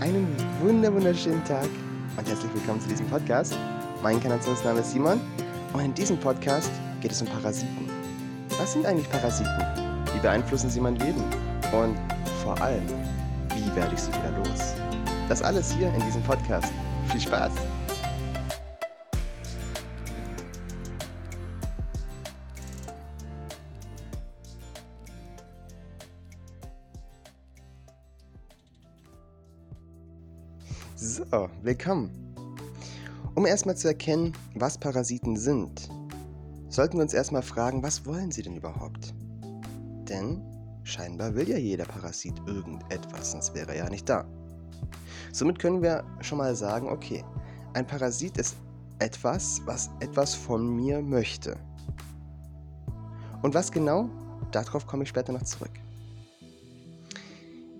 Einen wunder wunderschönen Tag und herzlich willkommen zu diesem Podcast. Mein Kanationsname ist Simon und in diesem Podcast geht es um Parasiten. Was sind eigentlich Parasiten? Wie beeinflussen sie mein Leben? Und vor allem, wie werde ich sie wieder los? Das alles hier in diesem Podcast. Viel Spaß! So, willkommen. Um erstmal zu erkennen, was Parasiten sind, sollten wir uns erstmal fragen, was wollen sie denn überhaupt? Denn scheinbar will ja jeder Parasit irgendetwas, sonst wäre er ja nicht da. Somit können wir schon mal sagen, okay, ein Parasit ist etwas, was etwas von mir möchte. Und was genau? Darauf komme ich später noch zurück.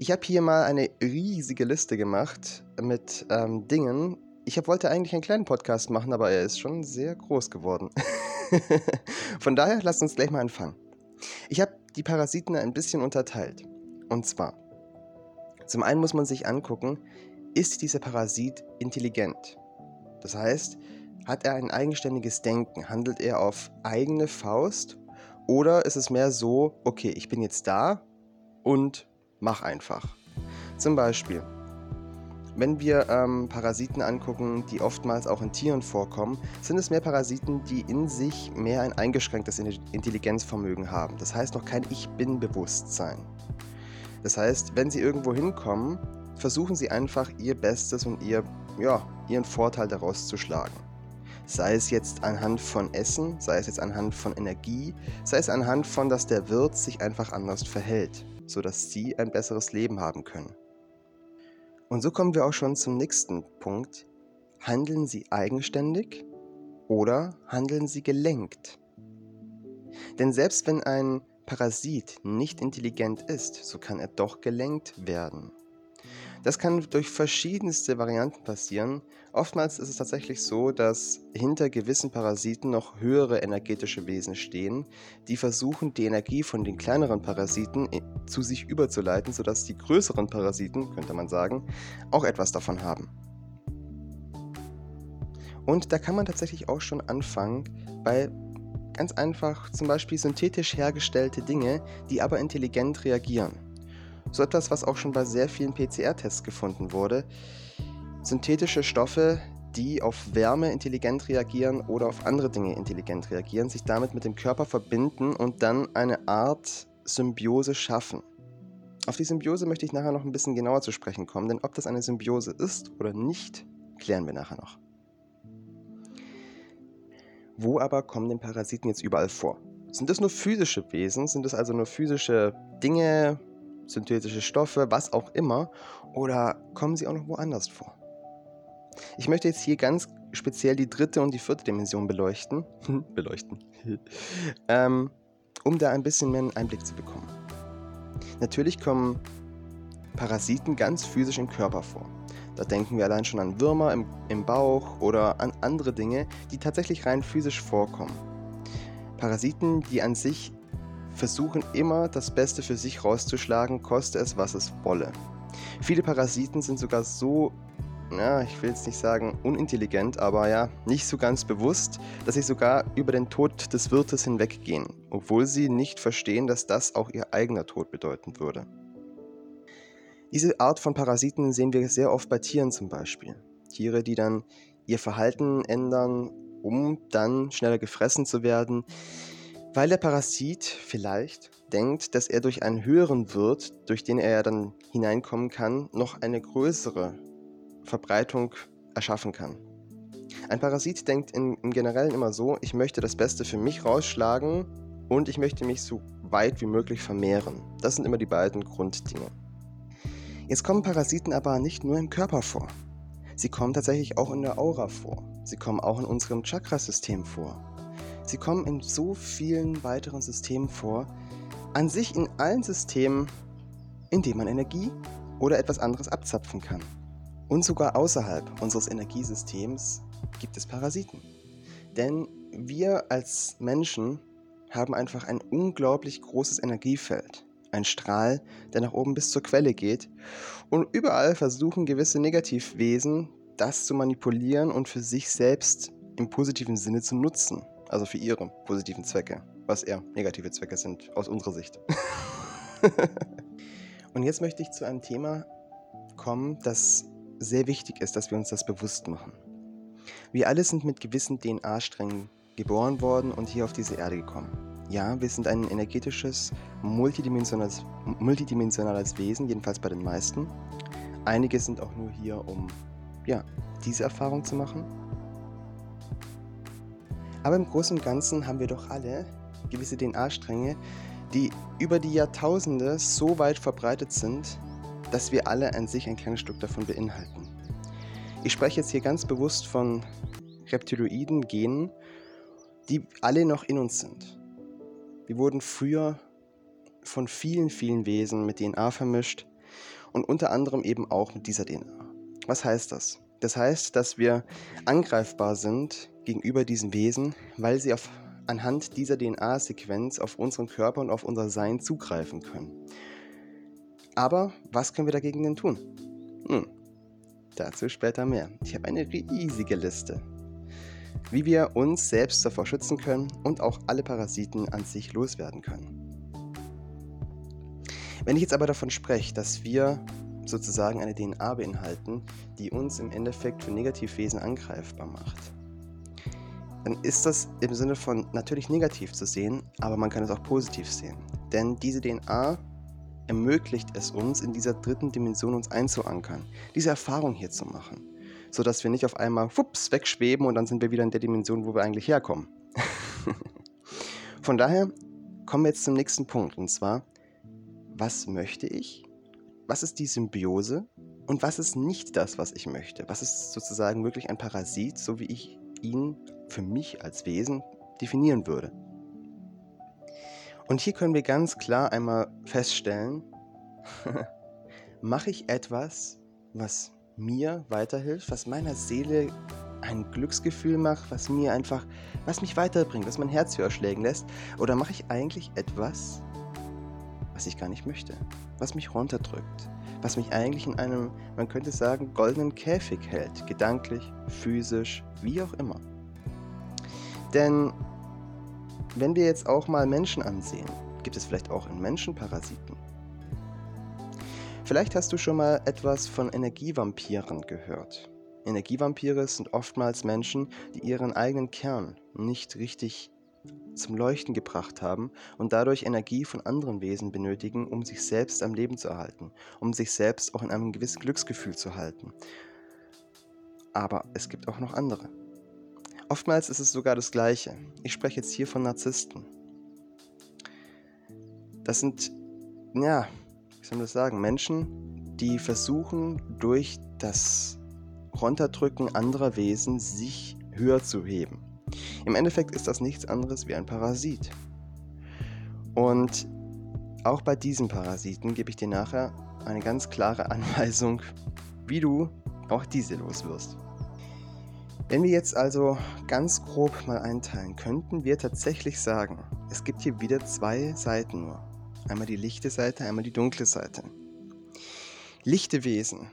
Ich habe hier mal eine riesige Liste gemacht mit ähm, Dingen. Ich hab, wollte eigentlich einen kleinen Podcast machen, aber er ist schon sehr groß geworden. Von daher lasst uns gleich mal anfangen. Ich habe die Parasiten ein bisschen unterteilt. Und zwar, zum einen muss man sich angucken, ist dieser Parasit intelligent? Das heißt, hat er ein eigenständiges Denken? Handelt er auf eigene Faust? Oder ist es mehr so, okay, ich bin jetzt da und mach einfach. Zum Beispiel, wenn wir ähm, Parasiten angucken, die oftmals auch in Tieren vorkommen, sind es mehr Parasiten, die in sich mehr ein eingeschränktes Intelligenzvermögen haben. Das heißt noch kein Ich bin-Bewusstsein. Das heißt, wenn sie irgendwo hinkommen, versuchen sie einfach ihr Bestes und ihr, ja, ihren Vorteil daraus zu schlagen. Sei es jetzt anhand von Essen, sei es jetzt anhand von Energie, sei es anhand von, dass der Wirt sich einfach anders verhält sodass sie ein besseres Leben haben können. Und so kommen wir auch schon zum nächsten Punkt. Handeln sie eigenständig oder handeln sie gelenkt? Denn selbst wenn ein Parasit nicht intelligent ist, so kann er doch gelenkt werden. Das kann durch verschiedenste Varianten passieren. Oftmals ist es tatsächlich so, dass hinter gewissen Parasiten noch höhere energetische Wesen stehen, die versuchen, die Energie von den kleineren Parasiten zu sich überzuleiten, sodass die größeren Parasiten, könnte man sagen, auch etwas davon haben. Und da kann man tatsächlich auch schon anfangen bei ganz einfach zum Beispiel synthetisch hergestellte Dinge, die aber intelligent reagieren. So etwas, was auch schon bei sehr vielen PCR-Tests gefunden wurde. Synthetische Stoffe, die auf Wärme intelligent reagieren oder auf andere Dinge intelligent reagieren, sich damit mit dem Körper verbinden und dann eine Art Symbiose schaffen. Auf die Symbiose möchte ich nachher noch ein bisschen genauer zu sprechen kommen, denn ob das eine Symbiose ist oder nicht, klären wir nachher noch. Wo aber kommen denn Parasiten jetzt überall vor? Sind das nur physische Wesen? Sind das also nur physische Dinge, synthetische Stoffe, was auch immer, oder kommen sie auch noch woanders vor? Ich möchte jetzt hier ganz speziell die dritte und die vierte Dimension beleuchten, beleuchten, ähm, um da ein bisschen mehr einen Einblick zu bekommen. Natürlich kommen Parasiten ganz physisch im Körper vor. Da denken wir allein schon an Würmer im, im Bauch oder an andere Dinge, die tatsächlich rein physisch vorkommen. Parasiten, die an sich versuchen immer das Beste für sich rauszuschlagen, koste es, was es wolle. Viele Parasiten sind sogar so, ja, ich will jetzt nicht sagen unintelligent, aber ja, nicht so ganz bewusst, dass sie sogar über den Tod des Wirtes hinweggehen, obwohl sie nicht verstehen, dass das auch ihr eigener Tod bedeuten würde. Diese Art von Parasiten sehen wir sehr oft bei Tieren zum Beispiel. Tiere, die dann ihr Verhalten ändern, um dann schneller gefressen zu werden. Weil der Parasit vielleicht denkt, dass er durch einen höheren Wirt, durch den er dann hineinkommen kann, noch eine größere Verbreitung erschaffen kann. Ein Parasit denkt in, im Generellen immer so, ich möchte das Beste für mich rausschlagen und ich möchte mich so weit wie möglich vermehren. Das sind immer die beiden Grunddinge. Jetzt kommen Parasiten aber nicht nur im Körper vor. Sie kommen tatsächlich auch in der Aura vor. Sie kommen auch in unserem Chakrasystem vor. Sie kommen in so vielen weiteren Systemen vor, an sich in allen Systemen, in denen man Energie oder etwas anderes abzapfen kann. Und sogar außerhalb unseres Energiesystems gibt es Parasiten. Denn wir als Menschen haben einfach ein unglaublich großes Energiefeld. Ein Strahl, der nach oben bis zur Quelle geht. Und überall versuchen gewisse Negativwesen, das zu manipulieren und für sich selbst im positiven Sinne zu nutzen. Also für ihre positiven Zwecke, was eher negative Zwecke sind aus unserer Sicht. und jetzt möchte ich zu einem Thema kommen, das sehr wichtig ist, dass wir uns das bewusst machen. Wir alle sind mit gewissen DNA-Strängen geboren worden und hier auf diese Erde gekommen. Ja, wir sind ein energetisches, multidimensionales, multidimensionales Wesen, jedenfalls bei den meisten. Einige sind auch nur hier, um ja, diese Erfahrung zu machen. Aber im Großen und Ganzen haben wir doch alle gewisse DNA-Stränge, die über die Jahrtausende so weit verbreitet sind, dass wir alle an sich ein kleines Stück davon beinhalten. Ich spreche jetzt hier ganz bewusst von Reptiloiden, Genen, die alle noch in uns sind. Wir wurden früher von vielen, vielen Wesen mit DNA vermischt und unter anderem eben auch mit dieser DNA. Was heißt das? Das heißt, dass wir angreifbar sind gegenüber diesen Wesen, weil sie auf, anhand dieser DNA-Sequenz auf unseren Körper und auf unser Sein zugreifen können. Aber was können wir dagegen denn tun? Hm, dazu später mehr. Ich habe eine riesige Liste, wie wir uns selbst davor schützen können und auch alle Parasiten an sich loswerden können. Wenn ich jetzt aber davon spreche, dass wir sozusagen eine DNA beinhalten, die uns im Endeffekt für Negativwesen angreifbar macht, dann ist das im Sinne von natürlich negativ zu sehen, aber man kann es auch positiv sehen. Denn diese DNA ermöglicht es uns, in dieser dritten Dimension uns einzuankern, diese Erfahrung hier zu machen, sodass wir nicht auf einmal wups, wegschweben und dann sind wir wieder in der Dimension, wo wir eigentlich herkommen. Von daher kommen wir jetzt zum nächsten Punkt und zwar, was möchte ich? Was ist die Symbiose? Und was ist nicht das, was ich möchte? Was ist sozusagen wirklich ein Parasit, so wie ich ihn für mich als Wesen definieren würde? Und hier können wir ganz klar einmal feststellen, mache ich etwas, was mir weiterhilft, was meiner Seele ein Glücksgefühl macht, was mir einfach, was mich weiterbringt, was mein Herz höher schlägen lässt, oder mache ich eigentlich etwas, was ich gar nicht möchte, was mich runterdrückt, was mich eigentlich in einem, man könnte sagen, goldenen Käfig hält, gedanklich, physisch, wie auch immer. Denn wenn wir jetzt auch mal Menschen ansehen, gibt es vielleicht auch in Menschen Parasiten. Vielleicht hast du schon mal etwas von Energievampiren gehört. Energievampire sind oftmals Menschen, die ihren eigenen Kern nicht richtig zum Leuchten gebracht haben und dadurch Energie von anderen Wesen benötigen, um sich selbst am Leben zu erhalten, um sich selbst auch in einem gewissen Glücksgefühl zu halten. Aber es gibt auch noch andere. Oftmals ist es sogar das Gleiche. Ich spreche jetzt hier von Narzissten. Das sind, ja, wie soll man das sagen, Menschen, die versuchen durch das Runterdrücken anderer Wesen sich höher zu heben. Im Endeffekt ist das nichts anderes wie ein Parasit. Und auch bei diesem Parasiten gebe ich dir nachher eine ganz klare Anweisung, wie du auch diese loswirst. Wenn wir jetzt also ganz grob mal einteilen, könnten wir tatsächlich sagen, es gibt hier wieder zwei Seiten nur. Einmal die lichte Seite, einmal die dunkle Seite. Lichte Wesen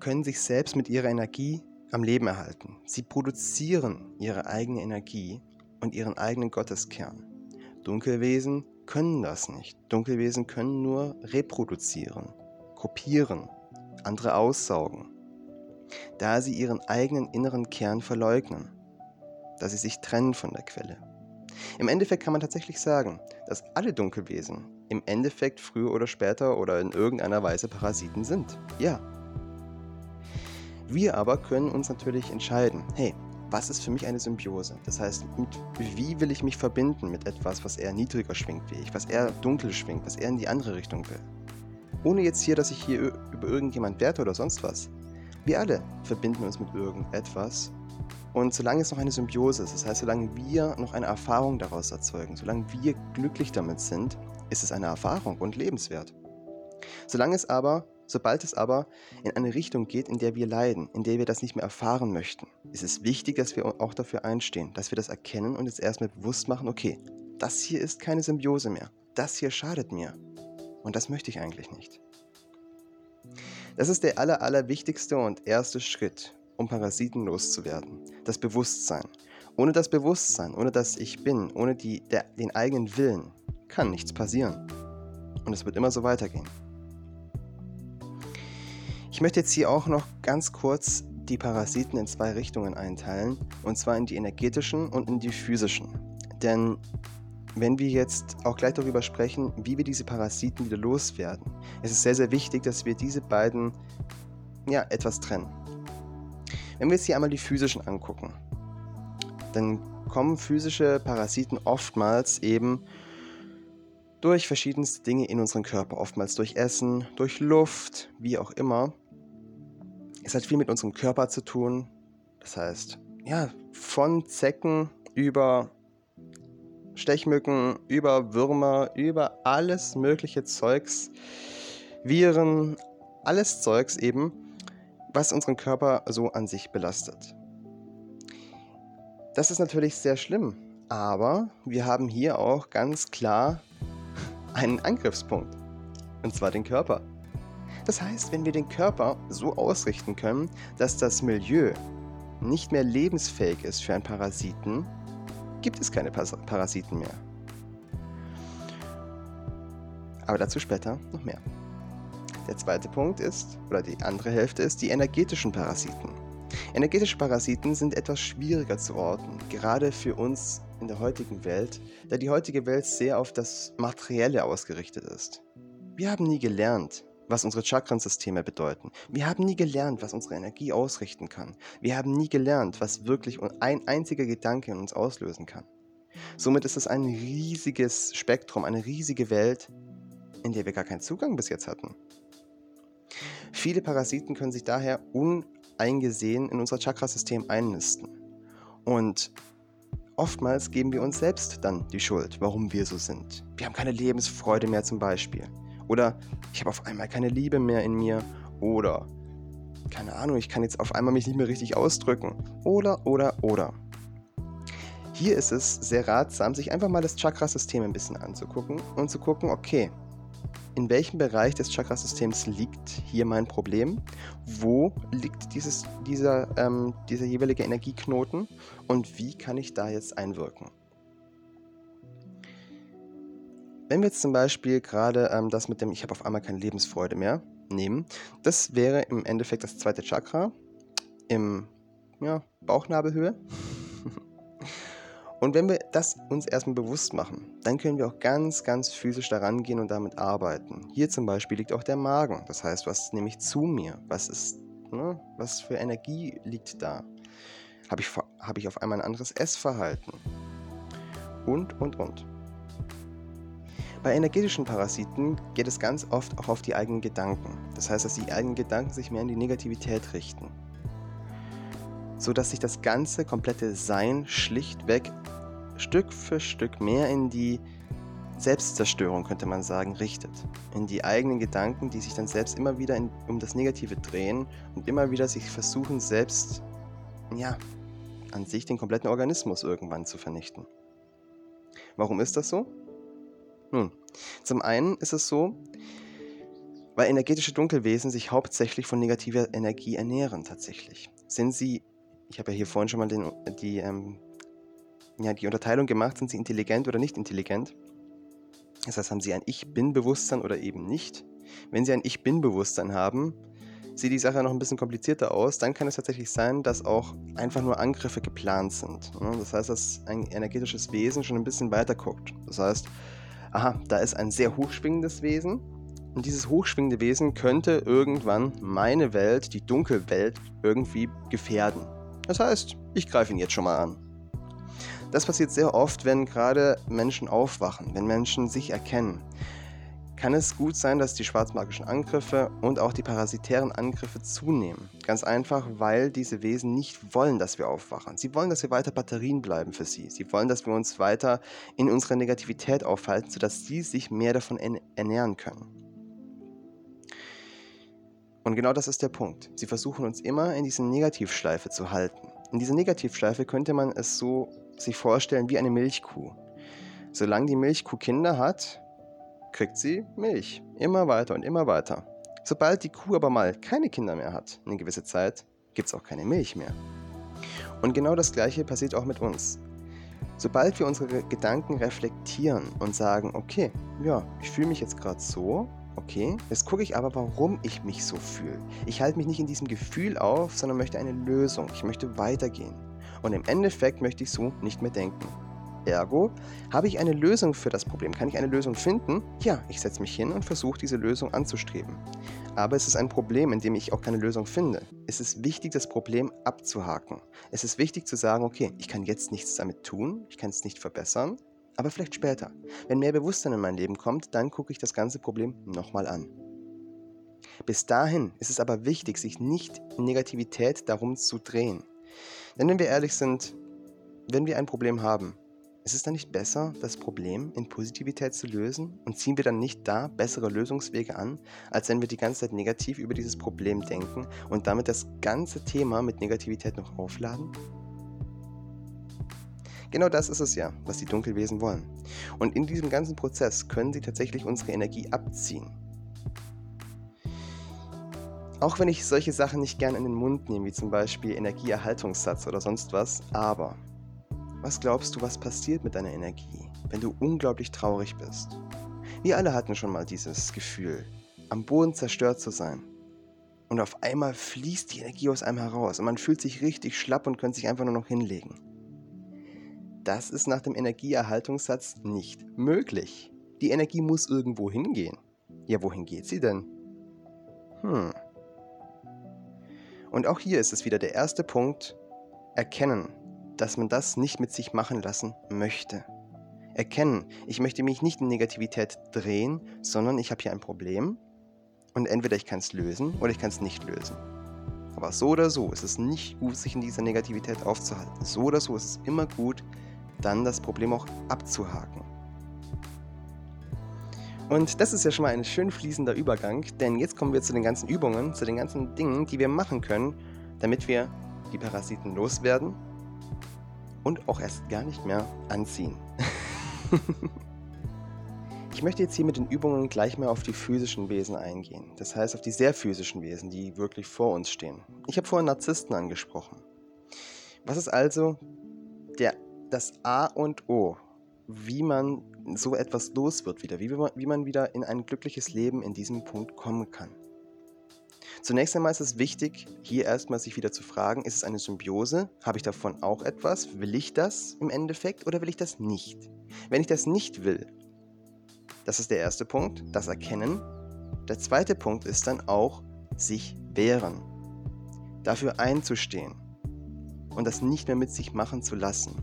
können sich selbst mit ihrer Energie am Leben erhalten. Sie produzieren ihre eigene Energie und ihren eigenen Gotteskern. Dunkelwesen können das nicht. Dunkelwesen können nur reproduzieren, kopieren, andere aussaugen da sie ihren eigenen inneren Kern verleugnen, da sie sich trennen von der Quelle. Im Endeffekt kann man tatsächlich sagen, dass alle Dunkelwesen im Endeffekt früher oder später oder in irgendeiner Weise Parasiten sind. Ja. Wir aber können uns natürlich entscheiden, hey, was ist für mich eine Symbiose? Das heißt, wie will ich mich verbinden mit etwas, was eher niedriger schwingt wie ich, was eher dunkel schwingt, was eher in die andere Richtung will? Ohne jetzt hier, dass ich hier über irgendjemand werte oder sonst was. Wir alle verbinden uns mit irgendetwas. Und solange es noch eine Symbiose ist, das heißt, solange wir noch eine Erfahrung daraus erzeugen, solange wir glücklich damit sind, ist es eine Erfahrung und lebenswert. Solange es aber, sobald es aber in eine Richtung geht, in der wir leiden, in der wir das nicht mehr erfahren möchten, ist es wichtig, dass wir auch dafür einstehen, dass wir das erkennen und jetzt erstmal bewusst machen, okay, das hier ist keine Symbiose mehr. Das hier schadet mir. Und das möchte ich eigentlich nicht. Das ist der aller, aller wichtigste und erste Schritt, um Parasiten loszuwerden. Das Bewusstsein. Ohne das Bewusstsein, ohne das Ich Bin, ohne die, der, den eigenen Willen, kann nichts passieren. Und es wird immer so weitergehen. Ich möchte jetzt hier auch noch ganz kurz die Parasiten in zwei Richtungen einteilen, und zwar in die energetischen und in die physischen. Denn wenn wir jetzt auch gleich darüber sprechen, wie wir diese Parasiten wieder loswerden, es ist sehr, sehr wichtig, dass wir diese beiden ja, etwas trennen. Wenn wir jetzt hier einmal die physischen angucken, dann kommen physische Parasiten oftmals eben durch verschiedenste Dinge in unseren Körper, oftmals durch Essen, durch Luft, wie auch immer. Es hat viel mit unserem Körper zu tun. Das heißt, ja, von Zecken über Stechmücken, über Würmer, über alles mögliche Zeugs, Viren, alles Zeugs eben, was unseren Körper so an sich belastet. Das ist natürlich sehr schlimm, aber wir haben hier auch ganz klar einen Angriffspunkt, und zwar den Körper. Das heißt, wenn wir den Körper so ausrichten können, dass das Milieu nicht mehr lebensfähig ist für einen Parasiten, gibt es keine Parasiten mehr. Aber dazu später noch mehr. Der zweite Punkt ist, oder die andere Hälfte ist, die energetischen Parasiten. Energetische Parasiten sind etwas schwieriger zu orten, gerade für uns in der heutigen Welt, da die heutige Welt sehr auf das Materielle ausgerichtet ist. Wir haben nie gelernt, was unsere Chakrensysteme bedeuten. Wir haben nie gelernt, was unsere Energie ausrichten kann. Wir haben nie gelernt, was wirklich ein einziger Gedanke in uns auslösen kann. Somit ist es ein riesiges Spektrum, eine riesige Welt, in der wir gar keinen Zugang bis jetzt hatten. Viele Parasiten können sich daher uneingesehen in unser Chakrasystem einnisten. Und oftmals geben wir uns selbst dann die Schuld, warum wir so sind. Wir haben keine Lebensfreude mehr zum Beispiel. Oder ich habe auf einmal keine Liebe mehr in mir. Oder keine Ahnung, ich kann jetzt auf einmal mich nicht mehr richtig ausdrücken. Oder, oder, oder. Hier ist es sehr ratsam, sich einfach mal das Chakrasystem ein bisschen anzugucken und zu gucken, okay, in welchem Bereich des Chakrasystems liegt hier mein Problem? Wo liegt dieses, dieser, ähm, dieser jeweilige Energieknoten? Und wie kann ich da jetzt einwirken? Wenn wir jetzt zum Beispiel gerade ähm, das mit dem Ich habe auf einmal keine Lebensfreude mehr nehmen, das wäre im Endeffekt das zweite Chakra im ja, Bauchnabelhöhe. Und wenn wir das uns erstmal bewusst machen, dann können wir auch ganz, ganz physisch daran gehen und damit arbeiten. Hier zum Beispiel liegt auch der Magen. Das heißt, was nehme ich zu mir? Was ist, ne? was für Energie liegt da? Habe ich, hab ich auf einmal ein anderes Essverhalten? Und, und, und. Bei energetischen Parasiten geht es ganz oft auch auf die eigenen Gedanken. Das heißt, dass die eigenen Gedanken sich mehr in die Negativität richten. So dass sich das ganze komplette Sein schlichtweg Stück für Stück mehr in die Selbstzerstörung, könnte man sagen, richtet. In die eigenen Gedanken, die sich dann selbst immer wieder in, um das Negative drehen und immer wieder sich versuchen, selbst, ja, an sich den kompletten Organismus irgendwann zu vernichten. Warum ist das so? Nun, zum einen ist es so, weil energetische Dunkelwesen sich hauptsächlich von negativer Energie ernähren tatsächlich. Sind sie, ich habe ja hier vorhin schon mal den, die, ähm, ja, die Unterteilung gemacht, sind sie intelligent oder nicht intelligent? Das heißt, haben sie ein Ich-Bin-Bewusstsein oder eben nicht? Wenn sie ein Ich-Bin-Bewusstsein haben, sieht die Sache noch ein bisschen komplizierter aus, dann kann es tatsächlich sein, dass auch einfach nur Angriffe geplant sind. Das heißt, dass ein energetisches Wesen schon ein bisschen weiter guckt. Das heißt, aha, da ist ein sehr hochschwingendes Wesen. Und dieses hochschwingende Wesen könnte irgendwann meine Welt, die Dunkelwelt, irgendwie gefährden. Das heißt, ich greife ihn jetzt schon mal an. Das passiert sehr oft, wenn gerade Menschen aufwachen, wenn Menschen sich erkennen kann es gut sein, dass die schwarzmagischen Angriffe und auch die parasitären Angriffe zunehmen. Ganz einfach, weil diese Wesen nicht wollen, dass wir aufwachen. Sie wollen, dass wir weiter Batterien bleiben für sie. Sie wollen, dass wir uns weiter in unserer Negativität aufhalten, sodass sie sich mehr davon ernähren können. Und genau das ist der Punkt. Sie versuchen uns immer in diese Negativschleife zu halten. In dieser Negativschleife könnte man es so sich vorstellen wie eine Milchkuh. Solange die Milchkuh Kinder hat, kriegt sie Milch. Immer weiter und immer weiter. Sobald die Kuh aber mal keine Kinder mehr hat, eine gewisse Zeit, gibt es auch keine Milch mehr. Und genau das Gleiche passiert auch mit uns. Sobald wir unsere Gedanken reflektieren und sagen, okay, ja, ich fühle mich jetzt gerade so, okay, jetzt gucke ich aber, warum ich mich so fühle. Ich halte mich nicht in diesem Gefühl auf, sondern möchte eine Lösung. Ich möchte weitergehen. Und im Endeffekt möchte ich so nicht mehr denken. Ergo, habe ich eine Lösung für das Problem? Kann ich eine Lösung finden? Ja, ich setze mich hin und versuche diese Lösung anzustreben. Aber es ist ein Problem, in dem ich auch keine Lösung finde. Es ist wichtig, das Problem abzuhaken. Es ist wichtig zu sagen, okay, ich kann jetzt nichts damit tun, ich kann es nicht verbessern, aber vielleicht später. Wenn mehr Bewusstsein in mein Leben kommt, dann gucke ich das ganze Problem nochmal an. Bis dahin ist es aber wichtig, sich nicht in Negativität darum zu drehen. Denn wenn wir ehrlich sind, wenn wir ein Problem haben, ist es dann nicht besser, das Problem in Positivität zu lösen? Und ziehen wir dann nicht da bessere Lösungswege an, als wenn wir die ganze Zeit negativ über dieses Problem denken und damit das ganze Thema mit Negativität noch aufladen? Genau das ist es ja, was die Dunkelwesen wollen. Und in diesem ganzen Prozess können sie tatsächlich unsere Energie abziehen. Auch wenn ich solche Sachen nicht gern in den Mund nehme, wie zum Beispiel Energieerhaltungssatz oder sonst was, aber was glaubst du, was passiert mit deiner Energie, wenn du unglaublich traurig bist? Wir alle hatten schon mal dieses Gefühl, am Boden zerstört zu sein. Und auf einmal fließt die Energie aus einem heraus und man fühlt sich richtig schlapp und könnte sich einfach nur noch hinlegen. Das ist nach dem Energieerhaltungssatz nicht möglich. Die Energie muss irgendwo hingehen. Ja, wohin geht sie denn? Hm. Und auch hier ist es wieder der erste Punkt, erkennen, dass man das nicht mit sich machen lassen möchte. Erkennen, ich möchte mich nicht in Negativität drehen, sondern ich habe hier ein Problem und entweder ich kann es lösen oder ich kann es nicht lösen. Aber so oder so ist es nicht gut, sich in dieser Negativität aufzuhalten. So oder so ist es immer gut, dann das Problem auch abzuhaken. Und das ist ja schon mal ein schön fließender Übergang, denn jetzt kommen wir zu den ganzen Übungen, zu den ganzen Dingen, die wir machen können, damit wir die Parasiten loswerden und auch erst gar nicht mehr anziehen. ich möchte jetzt hier mit den Übungen gleich mal auf die physischen Wesen eingehen. Das heißt auf die sehr physischen Wesen, die wirklich vor uns stehen. Ich habe vorhin Narzissten angesprochen. Was ist also der, das A und O, wie man so etwas los wird wieder, wie wie man wieder in ein glückliches Leben in diesem Punkt kommen kann? Zunächst einmal ist es wichtig, hier erstmal sich wieder zu fragen, ist es eine Symbiose? Habe ich davon auch etwas? Will ich das im Endeffekt oder will ich das nicht? Wenn ich das nicht will, das ist der erste Punkt, das Erkennen. Der zweite Punkt ist dann auch sich wehren, dafür einzustehen und das nicht mehr mit sich machen zu lassen.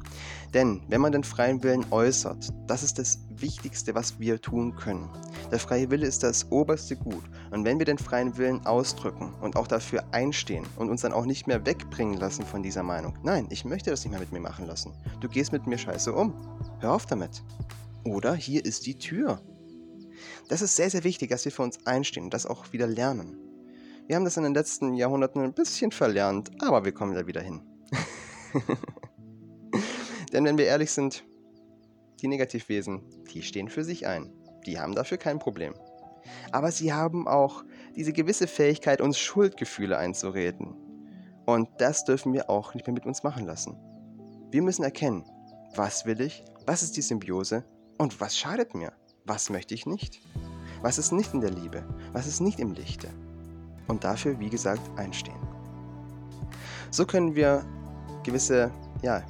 Denn wenn man den freien Willen äußert, das ist das Wichtigste, was wir tun können. Der freie Wille ist das oberste Gut. Und wenn wir den freien Willen ausdrücken und auch dafür einstehen und uns dann auch nicht mehr wegbringen lassen von dieser Meinung, nein, ich möchte das nicht mehr mit mir machen lassen. Du gehst mit mir scheiße um. Hör auf damit. Oder hier ist die Tür. Das ist sehr, sehr wichtig, dass wir für uns einstehen und das auch wieder lernen. Wir haben das in den letzten Jahrhunderten ein bisschen verlernt, aber wir kommen da wieder hin. Denn wenn wir ehrlich sind, die Negativwesen, die stehen für sich ein. Die haben dafür kein Problem. Aber sie haben auch diese gewisse Fähigkeit, uns Schuldgefühle einzureden. Und das dürfen wir auch nicht mehr mit uns machen lassen. Wir müssen erkennen, was will ich, was ist die Symbiose und was schadet mir, was möchte ich nicht, was ist nicht in der Liebe, was ist nicht im Lichte. Und dafür, wie gesagt, einstehen. So können wir gewisse ja,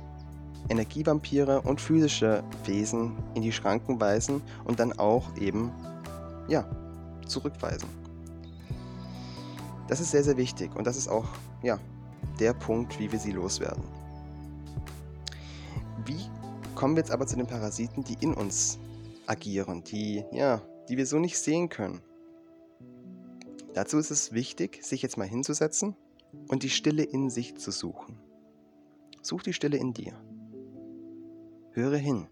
Energievampire und physische Wesen in die Schranken weisen und dann auch eben ja, zurückweisen. Das ist sehr, sehr wichtig und das ist auch ja, der Punkt, wie wir sie loswerden. Wie kommen wir jetzt aber zu den Parasiten, die in uns agieren, die, ja, die wir so nicht sehen können? Dazu ist es wichtig, sich jetzt mal hinzusetzen und die Stille in sich zu suchen. Such die Stille in dir. Höre hin.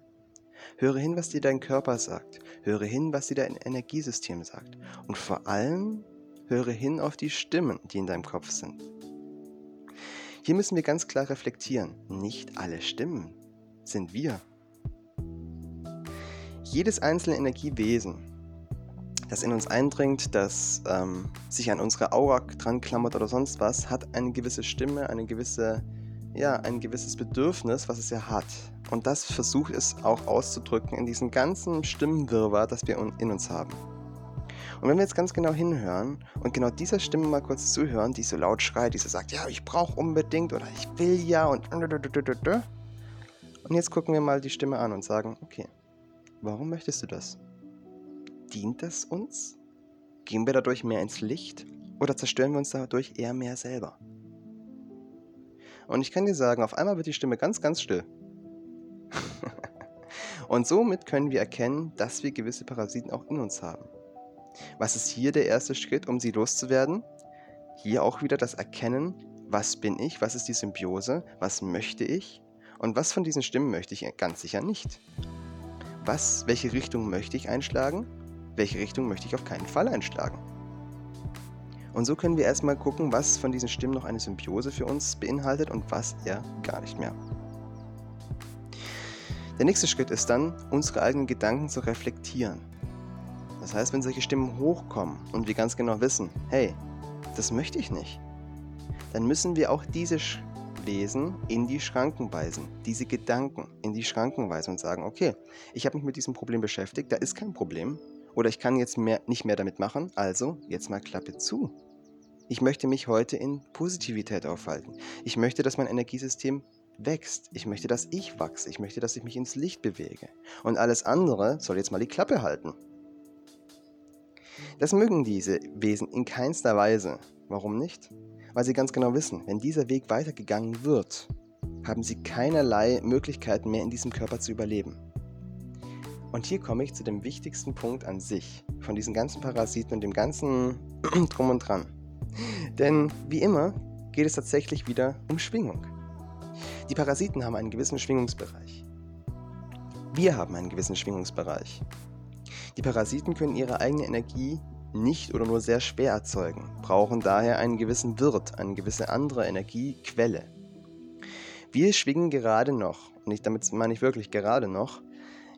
Höre hin, was dir dein Körper sagt. Höre hin, was dir dein Energiesystem sagt. Und vor allem höre hin auf die Stimmen, die in deinem Kopf sind. Hier müssen wir ganz klar reflektieren. Nicht alle Stimmen sind wir. Jedes einzelne Energiewesen das in uns eindringt, das ähm, sich an unsere Aura dran klammert oder sonst was, hat eine gewisse Stimme, eine gewisse, ja, ein gewisses Bedürfnis, was es ja hat. Und das versucht es auch auszudrücken in diesem ganzen Stimmenwirrwarr, das wir in uns haben. Und wenn wir jetzt ganz genau hinhören und genau dieser Stimme mal kurz zuhören, die so laut schreit, die so sagt, ja, ich brauche unbedingt oder ich will ja und und jetzt gucken wir mal die Stimme an und sagen, okay, warum möchtest du das? Dient das uns? Gehen wir dadurch mehr ins Licht oder zerstören wir uns dadurch eher mehr selber? Und ich kann dir sagen, auf einmal wird die Stimme ganz, ganz still. und somit können wir erkennen, dass wir gewisse Parasiten auch in uns haben. Was ist hier der erste Schritt, um sie loszuwerden? Hier auch wieder das Erkennen, was bin ich, was ist die Symbiose, was möchte ich und was von diesen Stimmen möchte ich ganz sicher nicht. Was, welche Richtung möchte ich einschlagen, welche Richtung möchte ich auf keinen Fall einschlagen. Und so können wir erstmal gucken, was von diesen Stimmen noch eine Symbiose für uns beinhaltet und was eher gar nicht mehr. Der nächste Schritt ist dann, unsere eigenen Gedanken zu reflektieren. Das heißt, wenn solche Stimmen hochkommen und wir ganz genau wissen, hey, das möchte ich nicht, dann müssen wir auch diese Wesen in die Schranken weisen, diese Gedanken in die Schranken weisen und sagen, okay, ich habe mich mit diesem Problem beschäftigt, da ist kein Problem oder ich kann jetzt mehr, nicht mehr damit machen, also jetzt mal Klappe zu. Ich möchte mich heute in Positivität aufhalten. Ich möchte, dass mein Energiesystem wächst. Ich möchte, dass ich wachse. Ich möchte, dass ich mich ins Licht bewege. Und alles andere soll jetzt mal die Klappe halten. Das mögen diese Wesen in keinster Weise. Warum nicht? Weil sie ganz genau wissen, wenn dieser Weg weitergegangen wird, haben sie keinerlei Möglichkeiten mehr in diesem Körper zu überleben. Und hier komme ich zu dem wichtigsten Punkt an sich, von diesen ganzen Parasiten und dem ganzen Drum und Dran. Denn wie immer geht es tatsächlich wieder um Schwingung. Die Parasiten haben einen gewissen Schwingungsbereich. Wir haben einen gewissen Schwingungsbereich. Die Parasiten können ihre eigene Energie nicht oder nur sehr schwer erzeugen, brauchen daher einen gewissen Wirt, eine gewisse andere Energiequelle. Wir schwingen gerade noch, und ich, damit meine ich wirklich gerade noch,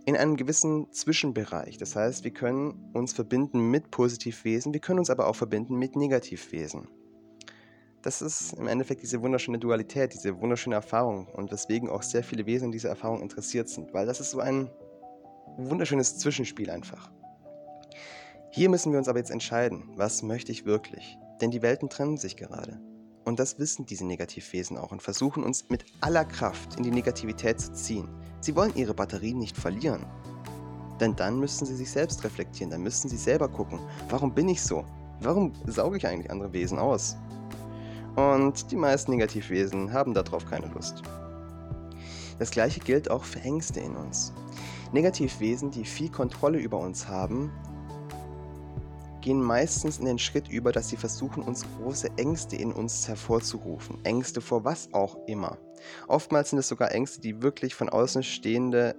in einem gewissen Zwischenbereich. Das heißt, wir können uns verbinden mit Positivwesen, wir können uns aber auch verbinden mit Negativwesen. Das ist im Endeffekt diese wunderschöne Dualität, diese wunderschöne Erfahrung und weswegen auch sehr viele Wesen in dieser Erfahrung interessiert sind, weil das ist so ein wunderschönes Zwischenspiel einfach. Hier müssen wir uns aber jetzt entscheiden, was möchte ich wirklich? Denn die Welten trennen sich gerade. Und das wissen diese Negativwesen auch und versuchen uns mit aller Kraft in die Negativität zu ziehen. Sie wollen ihre Batterien nicht verlieren. Denn dann müssen sie sich selbst reflektieren, dann müssen sie selber gucken, warum bin ich so? Warum sauge ich eigentlich andere Wesen aus? Und die meisten Negativwesen haben darauf keine Lust. Das gleiche gilt auch für Ängste in uns. Negativwesen, die viel Kontrolle über uns haben, gehen meistens in den Schritt über, dass sie versuchen, uns große Ängste in uns hervorzurufen. Ängste vor was auch immer. Oftmals sind es sogar Ängste, die wirklich von Außenstehende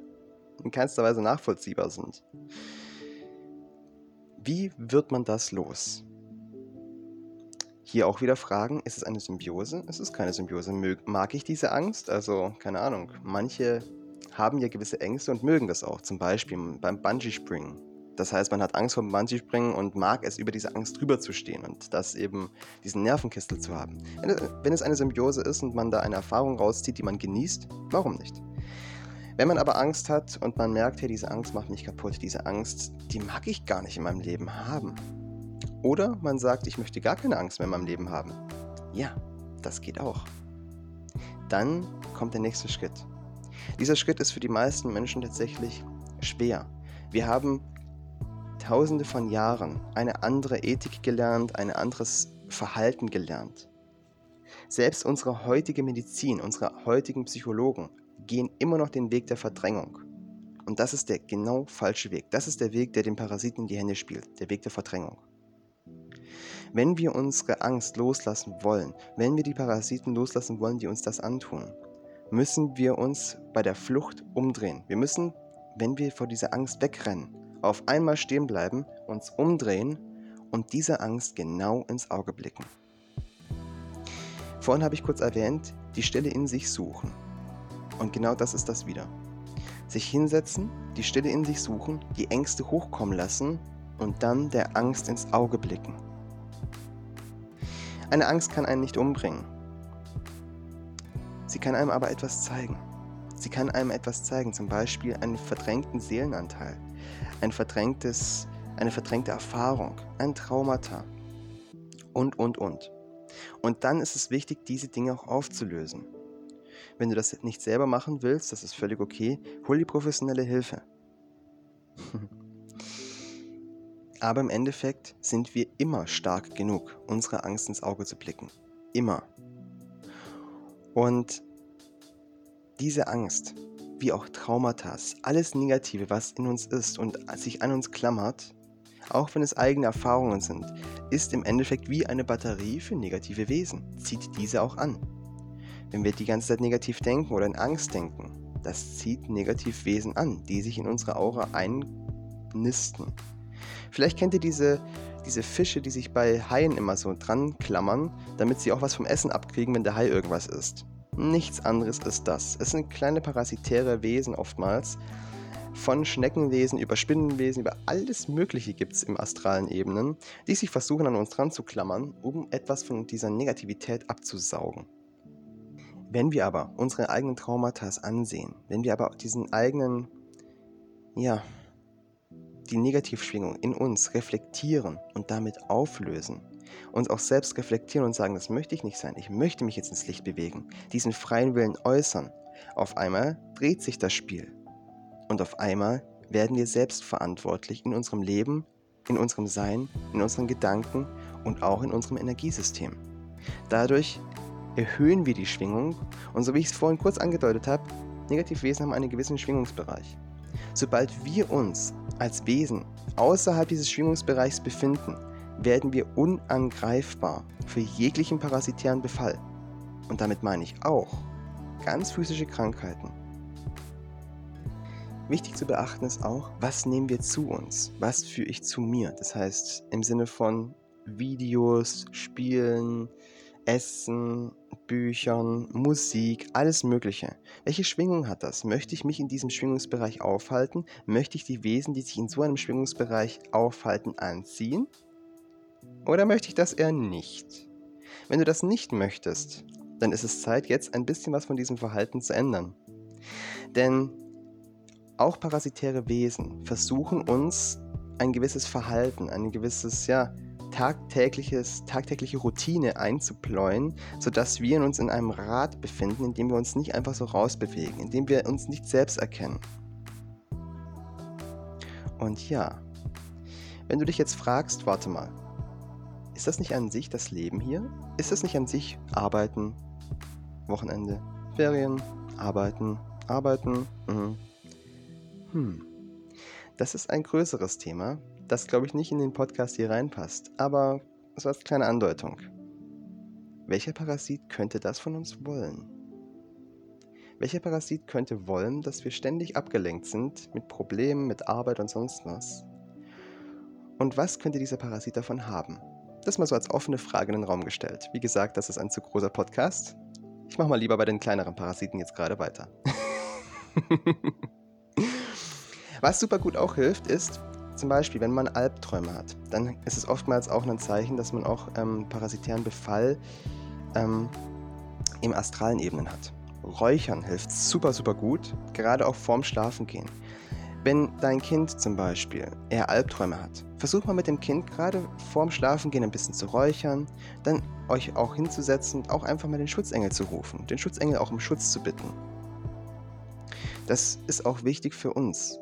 in keinster Weise nachvollziehbar sind. Wie wird man das los? Hier auch wieder fragen, ist es eine Symbiose? Es ist keine Symbiose. Mag ich diese Angst? Also, keine Ahnung. Manche haben ja gewisse Ängste und mögen das auch. Zum Beispiel beim Bungee-Springen. Das heißt, man hat Angst vor dem Bungee-Springen und mag es, über diese Angst drüber zu stehen und das eben, diesen Nervenkistel zu haben. Wenn es eine Symbiose ist und man da eine Erfahrung rauszieht, die man genießt, warum nicht? Wenn man aber Angst hat und man merkt, hey, diese Angst macht mich kaputt, diese Angst, die mag ich gar nicht in meinem Leben haben. Oder man sagt, ich möchte gar keine Angst mehr in meinem Leben haben. Ja, das geht auch. Dann kommt der nächste Schritt. Dieser Schritt ist für die meisten Menschen tatsächlich schwer. Wir haben tausende von Jahren eine andere Ethik gelernt, ein anderes Verhalten gelernt. Selbst unsere heutige Medizin, unsere heutigen Psychologen gehen immer noch den Weg der Verdrängung. Und das ist der genau falsche Weg. Das ist der Weg, der den Parasiten in die Hände spielt, der Weg der Verdrängung. Wenn wir unsere Angst loslassen wollen, wenn wir die Parasiten loslassen wollen, die uns das antun, müssen wir uns bei der Flucht umdrehen. Wir müssen, wenn wir vor dieser Angst wegrennen, auf einmal stehen bleiben, uns umdrehen und dieser Angst genau ins Auge blicken. Vorhin habe ich kurz erwähnt, die Stille in sich suchen. Und genau das ist das wieder. Sich hinsetzen, die Stille in sich suchen, die Ängste hochkommen lassen und dann der Angst ins Auge blicken. Eine Angst kann einen nicht umbringen. Sie kann einem aber etwas zeigen. Sie kann einem etwas zeigen, zum Beispiel einen verdrängten Seelenanteil, ein verdrängtes, eine verdrängte Erfahrung, ein Traumata und, und, und. Und dann ist es wichtig, diese Dinge auch aufzulösen. Wenn du das nicht selber machen willst, das ist völlig okay, hol die professionelle Hilfe. Aber im Endeffekt sind wir immer stark genug, unsere Angst ins Auge zu blicken. Immer. Und diese Angst, wie auch Traumata, alles Negative, was in uns ist und sich an uns klammert, auch wenn es eigene Erfahrungen sind, ist im Endeffekt wie eine Batterie für negative Wesen, zieht diese auch an. Wenn wir die ganze Zeit negativ denken oder in Angst denken, das zieht Negativwesen an, die sich in unsere Aura einnisten. Vielleicht kennt ihr diese, diese Fische, die sich bei Haien immer so dran klammern, damit sie auch was vom Essen abkriegen, wenn der Hai irgendwas isst. Nichts anderes ist das. Es sind kleine parasitäre Wesen oftmals. Von Schneckenwesen über Spinnenwesen, über alles Mögliche gibt es im astralen Ebenen, die sich versuchen an uns dran zu klammern, um etwas von dieser Negativität abzusaugen. Wenn wir aber unsere eigenen Traumata ansehen, wenn wir aber diesen eigenen, ja, die Negativschwingung in uns reflektieren und damit auflösen, uns auch selbst reflektieren und sagen, das möchte ich nicht sein, ich möchte mich jetzt ins Licht bewegen, diesen freien Willen äußern, auf einmal dreht sich das Spiel. Und auf einmal werden wir selbst verantwortlich in unserem Leben, in unserem Sein, in unseren Gedanken und auch in unserem Energiesystem. Dadurch erhöhen wir die Schwingung und so wie ich es vorhin kurz angedeutet habe, Negativwesen haben einen gewissen Schwingungsbereich. Sobald wir uns als Wesen außerhalb dieses Schwingungsbereichs befinden, werden wir unangreifbar für jeglichen parasitären Befall. Und damit meine ich auch ganz physische Krankheiten. Wichtig zu beachten ist auch, was nehmen wir zu uns? Was führe ich zu mir? Das heißt, im Sinne von Videos, Spielen, Essen, Büchern, Musik, alles Mögliche. Welche Schwingung hat das? Möchte ich mich in diesem Schwingungsbereich aufhalten? Möchte ich die Wesen, die sich in so einem Schwingungsbereich aufhalten, anziehen? Oder möchte ich das eher nicht? Wenn du das nicht möchtest, dann ist es Zeit, jetzt ein bisschen was von diesem Verhalten zu ändern. Denn auch parasitäre Wesen versuchen uns ein gewisses Verhalten, ein gewisses, ja, tagtägliches, tagtägliche Routine einzupläuen, sodass wir uns in einem Rad befinden, in dem wir uns nicht einfach so rausbewegen, in dem wir uns nicht selbst erkennen. Und ja, wenn du dich jetzt fragst, warte mal, ist das nicht an sich das Leben hier? Ist das nicht an sich Arbeiten, Wochenende, Ferien, Arbeiten, Arbeiten? Mhm. Hm. Das ist ein größeres Thema, das glaube ich nicht in den Podcast hier reinpasst, aber es war eine kleine Andeutung. Welcher Parasit könnte das von uns wollen? Welcher Parasit könnte wollen, dass wir ständig abgelenkt sind mit Problemen, mit Arbeit und sonst was? Und was könnte dieser Parasit davon haben? Das mal so als offene Frage in den Raum gestellt. Wie gesagt, das ist ein zu großer Podcast. Ich mache mal lieber bei den kleineren Parasiten jetzt gerade weiter. Was super gut auch hilft, ist, zum Beispiel, wenn man Albträume hat, dann ist es oftmals auch ein Zeichen, dass man auch ähm, parasitären Befall ähm, im astralen Ebenen hat. Räuchern hilft super, super gut, gerade auch vorm Schlafengehen. Wenn dein Kind zum Beispiel eher Albträume hat, versuch mal mit dem Kind gerade vorm Schlafengehen ein bisschen zu räuchern, dann euch auch hinzusetzen und auch einfach mal den Schutzengel zu rufen, den Schutzengel auch um Schutz zu bitten. Das ist auch wichtig für uns,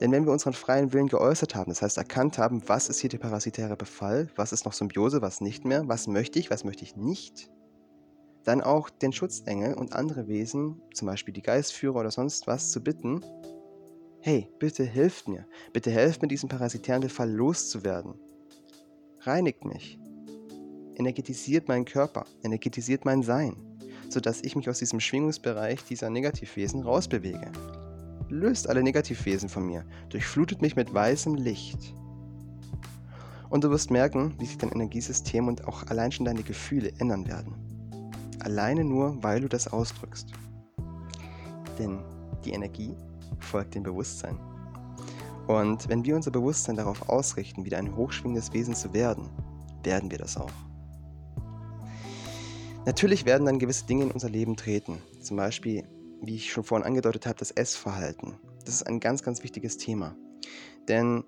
denn wenn wir unseren freien Willen geäußert haben, das heißt erkannt haben, was ist hier der parasitäre Befall, was ist noch Symbiose, was nicht mehr, was möchte ich, was möchte ich nicht, dann auch den Schutzengel und andere Wesen, zum Beispiel die Geistführer oder sonst was, zu bitten, hey, bitte hilft mir, bitte helft mir, diesen parasitären Befall loszuwerden. Reinigt mich, energetisiert meinen Körper, energetisiert mein Sein, sodass ich mich aus diesem Schwingungsbereich dieser Negativwesen rausbewege löst alle Negativwesen von mir, durchflutet mich mit weißem Licht. Und du wirst merken, wie sich dein Energiesystem und auch allein schon deine Gefühle ändern werden. Alleine nur, weil du das ausdrückst. Denn die Energie folgt dem Bewusstsein. Und wenn wir unser Bewusstsein darauf ausrichten, wieder ein hochschwingendes Wesen zu werden, werden wir das auch. Natürlich werden dann gewisse Dinge in unser Leben treten. Zum Beispiel, wie ich schon vorhin angedeutet habe, das Essverhalten. Das ist ein ganz, ganz wichtiges Thema. Denn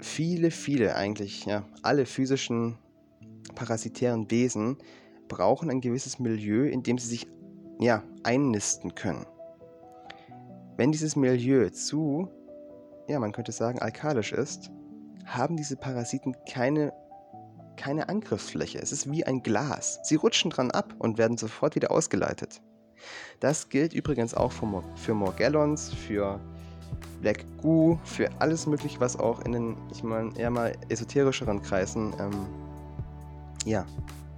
viele, viele eigentlich, ja, alle physischen parasitären Wesen brauchen ein gewisses Milieu, in dem sie sich ja, einnisten können. Wenn dieses Milieu zu, ja, man könnte sagen, alkalisch ist, haben diese Parasiten keine, keine Angriffsfläche. Es ist wie ein Glas. Sie rutschen dran ab und werden sofort wieder ausgeleitet. Das gilt übrigens auch für, für Morgellons, für Black Goo, für alles mögliche, was auch in den, ich meine, eher mal esoterischeren Kreisen ähm, ja,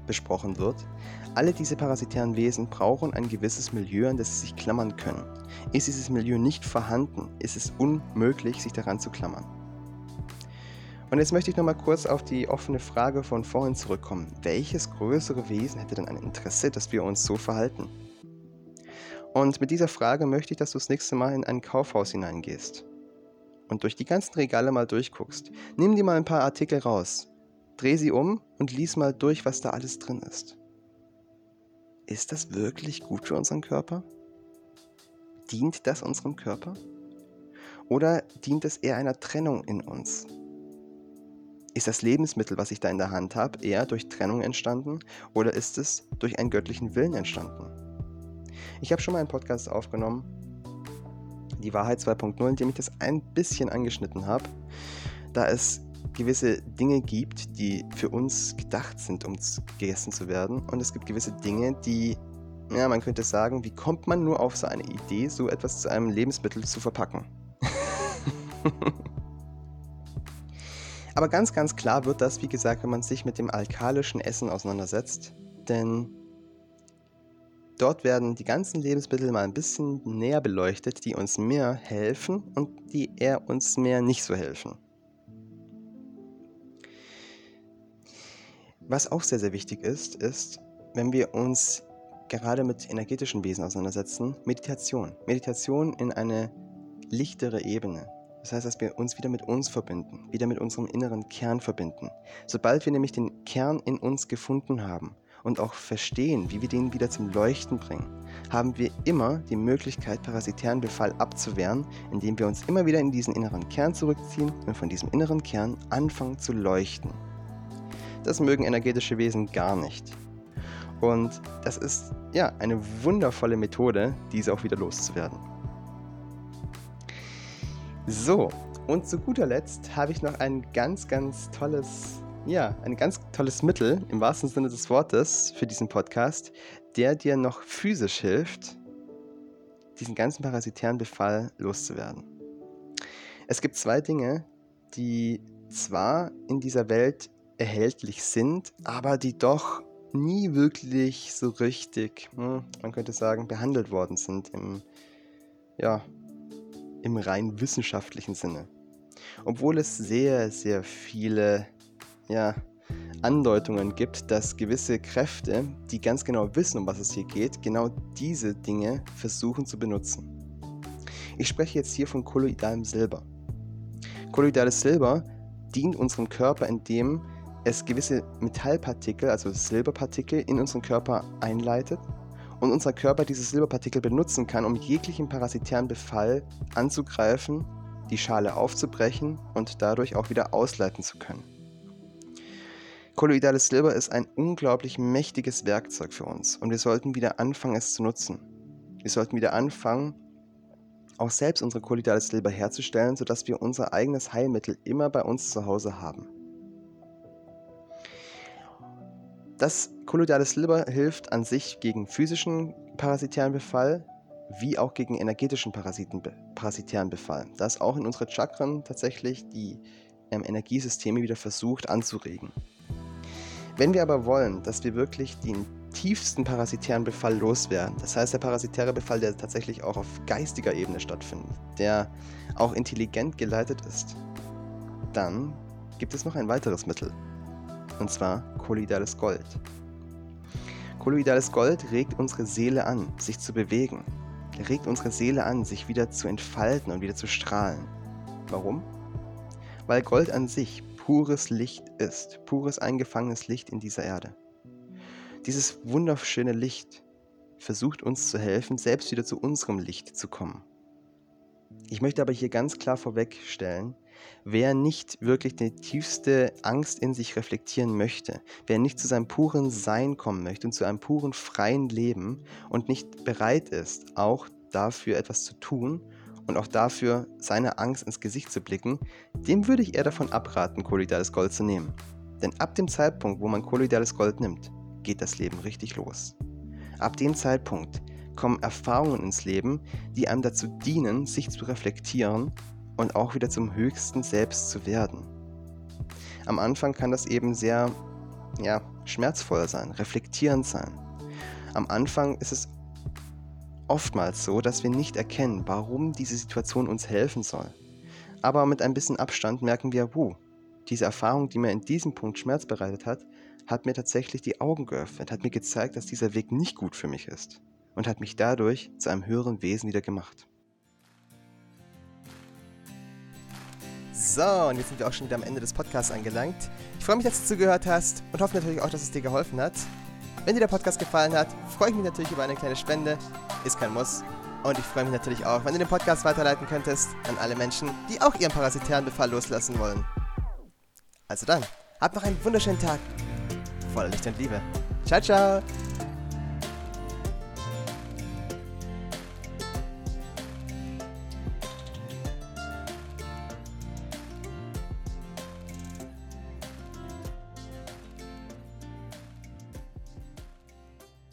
besprochen wird. Alle diese parasitären Wesen brauchen ein gewisses Milieu, an das sie sich klammern können. Ist dieses Milieu nicht vorhanden, ist es unmöglich, sich daran zu klammern. Und jetzt möchte ich nochmal kurz auf die offene Frage von vorhin zurückkommen. Welches größere Wesen hätte denn ein Interesse, dass wir uns so verhalten? Und mit dieser Frage möchte ich, dass du das nächste Mal in ein Kaufhaus hineingehst und durch die ganzen Regale mal durchguckst. Nimm dir mal ein paar Artikel raus, dreh sie um und lies mal durch, was da alles drin ist. Ist das wirklich gut für unseren Körper? Dient das unserem Körper? Oder dient es eher einer Trennung in uns? Ist das Lebensmittel, was ich da in der Hand habe, eher durch Trennung entstanden oder ist es durch einen göttlichen Willen entstanden? Ich habe schon mal einen Podcast aufgenommen, die Wahrheit 2.0, in dem ich das ein bisschen angeschnitten habe, da es gewisse Dinge gibt, die für uns gedacht sind, um gegessen zu werden. Und es gibt gewisse Dinge, die, ja, man könnte sagen, wie kommt man nur auf so eine Idee, so etwas zu einem Lebensmittel zu verpacken? Aber ganz, ganz klar wird das, wie gesagt, wenn man sich mit dem alkalischen Essen auseinandersetzt. Denn dort werden die ganzen Lebensmittel mal ein bisschen näher beleuchtet, die uns mehr helfen und die eher uns mehr nicht so helfen. Was auch sehr, sehr wichtig ist, ist, wenn wir uns gerade mit energetischen Wesen auseinandersetzen, Meditation. Meditation in eine lichtere Ebene. Das heißt, dass wir uns wieder mit uns verbinden, wieder mit unserem inneren Kern verbinden. Sobald wir nämlich den Kern in uns gefunden haben und auch verstehen, wie wir den wieder zum Leuchten bringen, haben wir immer die Möglichkeit, parasitären Befall abzuwehren, indem wir uns immer wieder in diesen inneren Kern zurückziehen und von diesem inneren Kern anfangen zu leuchten. Das mögen energetische Wesen gar nicht. Und das ist ja eine wundervolle Methode, diese auch wieder loszuwerden. So, und zu guter Letzt habe ich noch ein ganz, ganz tolles, ja, ein ganz tolles Mittel im wahrsten Sinne des Wortes für diesen Podcast, der dir noch physisch hilft, diesen ganzen parasitären Befall loszuwerden. Es gibt zwei Dinge, die zwar in dieser Welt erhältlich sind, aber die doch nie wirklich so richtig, hm, man könnte sagen, behandelt worden sind im, ja, im rein wissenschaftlichen Sinne. Obwohl es sehr, sehr viele ja, Andeutungen gibt, dass gewisse Kräfte, die ganz genau wissen, um was es hier geht, genau diese Dinge versuchen zu benutzen. Ich spreche jetzt hier von kolloidalem Silber. Kolloidales Silber dient unserem Körper, indem es gewisse Metallpartikel, also Silberpartikel, in unseren Körper einleitet und unser Körper diese Silberpartikel benutzen kann, um jeglichen parasitären Befall anzugreifen, die Schale aufzubrechen und dadurch auch wieder ausleiten zu können. Kolloidales Silber ist ein unglaublich mächtiges Werkzeug für uns und wir sollten wieder anfangen, es zu nutzen. Wir sollten wieder anfangen, auch selbst unsere kolloidales Silber herzustellen, sodass wir unser eigenes Heilmittel immer bei uns zu Hause haben. Das kolloidale Silber hilft an sich gegen physischen parasitären Befall wie auch gegen energetischen Parasiten, parasitären Befall. Da es auch in unsere Chakren tatsächlich die ähm, Energiesysteme wieder versucht anzuregen. Wenn wir aber wollen, dass wir wirklich den tiefsten parasitären Befall loswerden, das heißt der parasitäre Befall, der tatsächlich auch auf geistiger Ebene stattfindet, der auch intelligent geleitet ist, dann gibt es noch ein weiteres Mittel, und zwar kolloidales Gold. Kolloidales Gold regt unsere Seele an, sich zu bewegen. Regt unsere Seele an, sich wieder zu entfalten und wieder zu strahlen. Warum? Weil Gold an sich pures Licht ist, pures eingefangenes Licht in dieser Erde. Dieses wunderschöne Licht versucht uns zu helfen, selbst wieder zu unserem Licht zu kommen. Ich möchte aber hier ganz klar vorwegstellen, wer nicht wirklich die tiefste Angst in sich reflektieren möchte, wer nicht zu seinem puren Sein kommen möchte und zu einem puren freien Leben und nicht bereit ist, auch dafür etwas zu tun und auch dafür seine Angst ins Gesicht zu blicken, dem würde ich eher davon abraten, kolloidales Gold zu nehmen. Denn ab dem Zeitpunkt, wo man kolloidales Gold nimmt, geht das Leben richtig los. Ab dem Zeitpunkt kommen Erfahrungen ins Leben, die einem dazu dienen, sich zu reflektieren und auch wieder zum höchsten Selbst zu werden. Am Anfang kann das eben sehr ja, schmerzvoll sein, reflektierend sein. Am Anfang ist es oftmals so, dass wir nicht erkennen, warum diese Situation uns helfen soll. Aber mit ein bisschen Abstand merken wir, wow, diese Erfahrung, die mir in diesem Punkt Schmerz bereitet hat, hat mir tatsächlich die Augen geöffnet, hat mir gezeigt, dass dieser Weg nicht gut für mich ist und hat mich dadurch zu einem höheren Wesen wieder gemacht. So, und jetzt sind wir auch schon wieder am Ende des Podcasts angelangt. Ich freue mich, dass du zugehört hast und hoffe natürlich auch, dass es dir geholfen hat. Wenn dir der Podcast gefallen hat, freue ich mich natürlich über eine kleine Spende. Ist kein Muss. Und ich freue mich natürlich auch, wenn du den Podcast weiterleiten könntest an alle Menschen, die auch ihren parasitären Befall loslassen wollen. Also dann, habt noch einen wunderschönen Tag. Voller Licht und Liebe. Ciao, ciao.